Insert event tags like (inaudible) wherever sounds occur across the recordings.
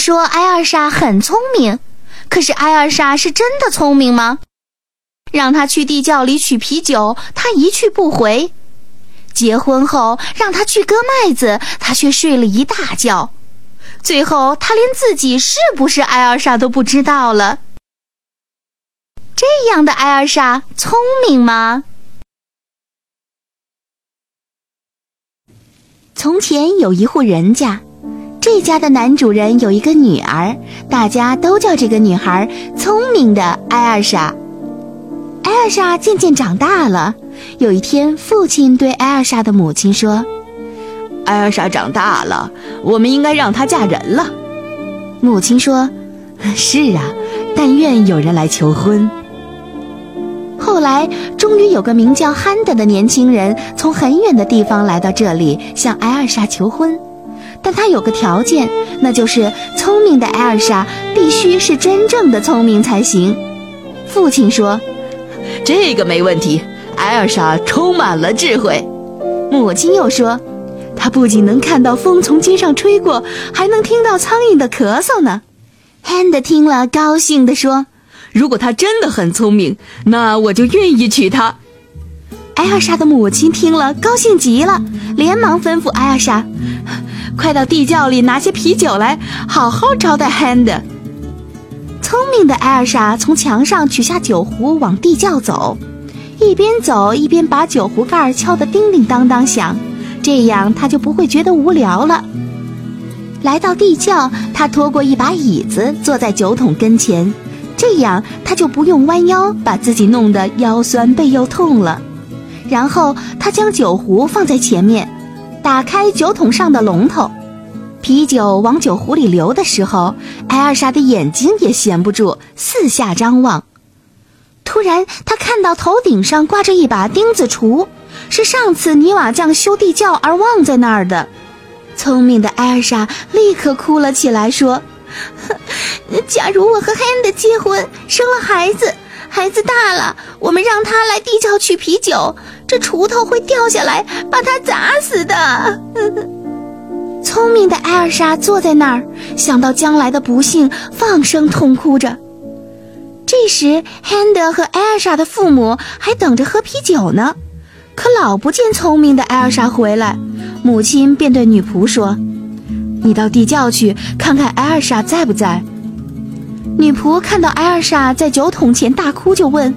说艾尔莎很聪明，可是艾尔莎是真的聪明吗？让她去地窖里取啤酒，她一去不回；结婚后让她去割麦子，她却睡了一大觉。最后，她连自己是不是艾尔莎都不知道了。这样的艾尔莎聪明吗？从前有一户人家。这家的男主人有一个女儿，大家都叫这个女孩聪明的艾尔莎。艾尔莎渐渐长大了。有一天，父亲对艾尔莎的母亲说：“艾尔莎长大了，我们应该让她嫁人了。”母亲说：“是啊，但愿有人来求婚。”后来，终于有个名叫汉德的年轻人从很远的地方来到这里，向艾尔莎求婚。但他有个条件，那就是聪明的艾尔莎必须是真正的聪明才行。父亲说：“这个没问题，艾尔莎充满了智慧。”母亲又说：“她不仅能看到风从街上吹过，还能听到苍蝇的咳嗽呢。” Hand 听了，高兴地说：“如果她真的很聪明，那我就愿意娶她。”艾尔莎的母亲听了，高兴极了，连忙吩咐艾尔莎。快到地窖里拿些啤酒来，好好招待 Hand。聪明的艾尔莎从墙上取下酒壶，往地窖走，一边走一边把酒壶盖敲得叮叮当当响，这样她就不会觉得无聊了。来到地窖，她拖过一把椅子，坐在酒桶跟前，这样她就不用弯腰，把自己弄得腰酸背又痛了。然后她将酒壶放在前面。打开酒桶上的龙头，啤酒往酒壶里流的时候，艾尔莎的眼睛也闲不住，四下张望。突然，她看到头顶上挂着一把钉子锄，是上次泥瓦匠修地窖而忘在那儿的。聪明的艾尔莎立刻哭了起来，说：“ (laughs) 假如我和汉德结婚，生了孩子。”孩子大了，我们让他来地窖取啤酒，这锄头会掉下来，把它砸死的。(laughs) 聪明的艾尔莎坐在那儿，想到将来的不幸，放声痛哭着。这时，汉德和艾尔莎的父母还等着喝啤酒呢，可老不见聪明的艾尔莎回来，母亲便对女仆说：“你到地窖去看看艾尔莎在不在。”女仆看到艾尔莎在酒桶前大哭，就问：“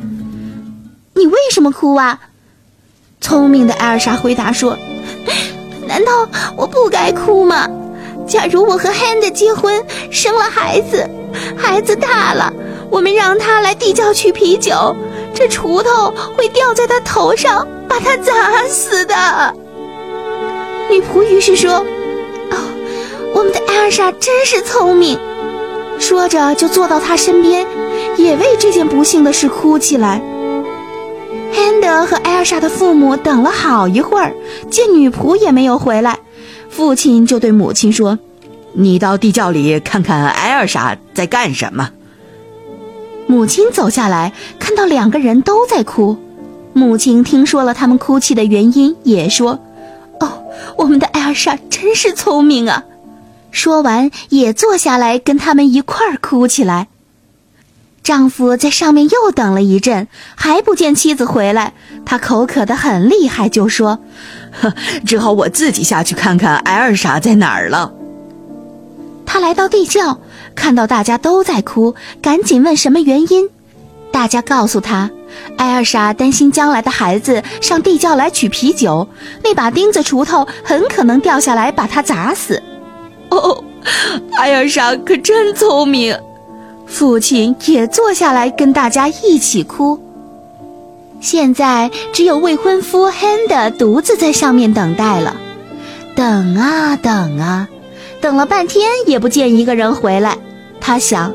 你为什么哭啊？”聪明的艾尔莎回答说：“难道我不该哭吗？假如我和汉德结婚，生了孩子，孩子大了，我们让他来地窖取啤酒，这锄头会掉在他头上，把他砸死的。”女仆于是说：“哦，我们的艾尔莎真是聪明。”说着，就坐到他身边，也为这件不幸的事哭起来。安德和艾尔莎的父母等了好一会儿，见女仆也没有回来，父亲就对母亲说：“你到地窖里看看艾尔莎在干什么。”母亲走下来，看到两个人都在哭。母亲听说了他们哭泣的原因，也说：“哦，我们的艾尔莎真是聪明啊。”说完，也坐下来跟他们一块儿哭起来。丈夫在上面又等了一阵，还不见妻子回来，他口渴得很厉害，就说：“呵只好我自己下去看看艾尔莎在哪儿了。”他来到地窖，看到大家都在哭，赶紧问什么原因。大家告诉他，艾尔莎担心将来的孩子上地窖来取啤酒，那把钉子锄头很可能掉下来把他砸死。哦，艾尔莎可真聪明。父亲也坐下来跟大家一起哭。现在只有未婚夫 Hand 独自在上面等待了。等啊等啊，等了半天也不见一个人回来。他想，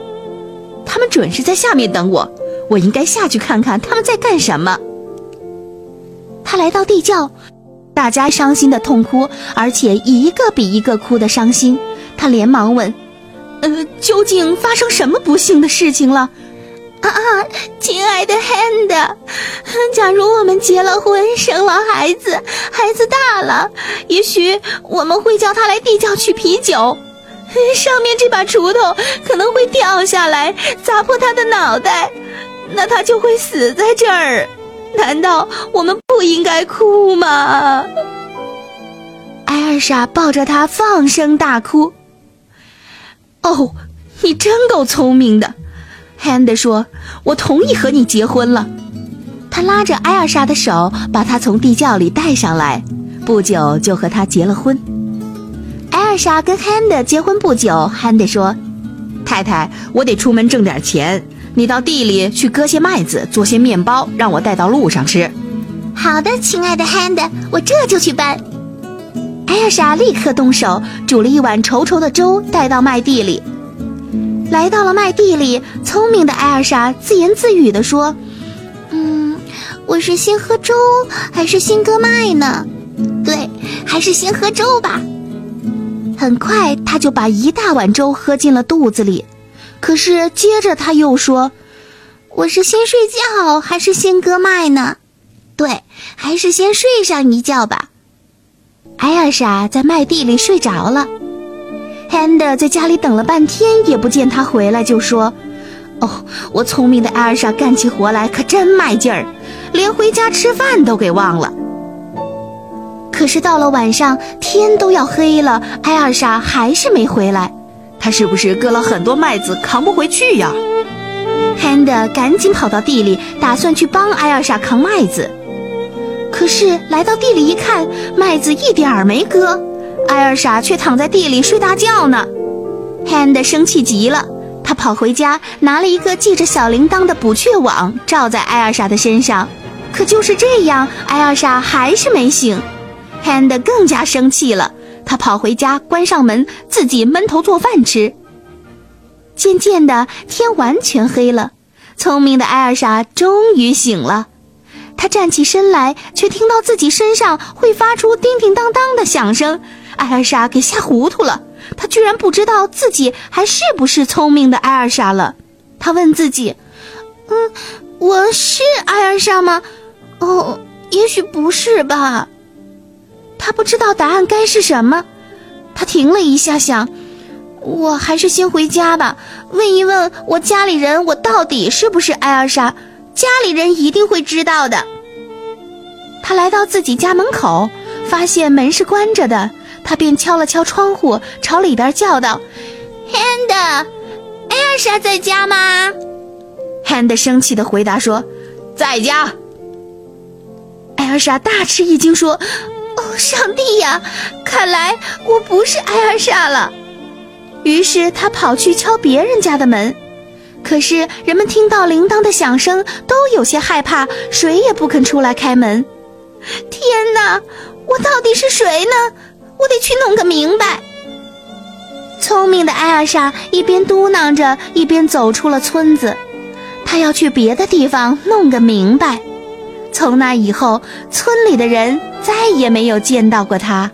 他们准是在下面等我，我应该下去看看他们在干什么。他来到地窖，大家伤心的痛哭，而且一个比一个哭的伤心。他连忙问：“呃，究竟发生什么不幸的事情了？”啊，亲爱的 Hand，假如我们结了婚，生了孩子，孩子大了，也许我们会叫他来地窖取啤酒。上面这把锄头可能会掉下来，砸破他的脑袋，那他就会死在这儿。难道我们不应该哭吗？艾尔莎抱着他放声大哭。哦，你真够聪明的。Hand 说：“我同意和你结婚了。”他拉着艾尔莎的手，把她从地窖里带上来，不久就和她结了婚。艾尔莎跟 Hand 结婚不久，Hand 说：“太太，我得出门挣点钱，你到地里去割些麦子，做些面包，让我带到路上吃。”“好的，亲爱的 Hand，我这就去办。”艾尔莎立刻动手，煮了一碗稠稠的粥，带到麦地里。来到了麦地里，聪明的艾尔莎自言自语地说：“嗯，我是先喝粥还是先割麦呢？对，还是先喝粥吧。”很快，他就把一大碗粥喝进了肚子里。可是接着他又说：“我是先睡觉还是先割麦呢？对，还是先睡上一觉吧。”艾尔莎在麦地里睡着了。Hand 在家里等了半天也不见他回来，就说：“哦，我聪明的艾尔莎干起活来可真卖劲儿，连回家吃饭都给忘了。”可是到了晚上，天都要黑了，艾尔莎还是没回来。他是不是割了很多麦子扛不回去呀？Hand 赶紧跑到地里，打算去帮艾尔莎扛麦子。是来到地里一看，麦子一点儿没割。艾尔莎却躺在地里睡大觉呢，Hand 生气极了，他跑回家拿了一个系着小铃铛的捕雀网，罩在艾尔莎的身上。可就是这样，艾尔莎还是没醒，Hand 更加生气了，他跑回家关上门，自己闷头做饭吃。渐渐的，天完全黑了，聪明的艾尔莎终于醒了。他站起身来，却听到自己身上会发出叮叮当当的响声。艾尔莎给吓糊涂了，她居然不知道自己还是不是聪明的艾尔莎了。她问自己：“嗯，我是艾尔莎吗？哦，也许不是吧。”她不知道答案该是什么。她停了一下，想：“我还是先回家吧，问一问我家里人，我到底是不是艾尔莎？家里人一定会知道的。”他来到自己家门口，发现门是关着的。他便敲了敲窗户，朝里边叫道：“Hand，艾尔莎在家吗？”Hand 生气的回答说：“在家。”艾尔莎大吃一惊说：“哦，上帝呀！看来我不是艾尔莎了。”于是他跑去敲别人家的门，可是人们听到铃铛的响声，都有些害怕，谁也不肯出来开门。天哪，我到底是谁呢？我得去弄个明白。聪明的艾尔莎一边嘟囔着，一边走出了村子。她要去别的地方弄个明白。从那以后，村里的人再也没有见到过她。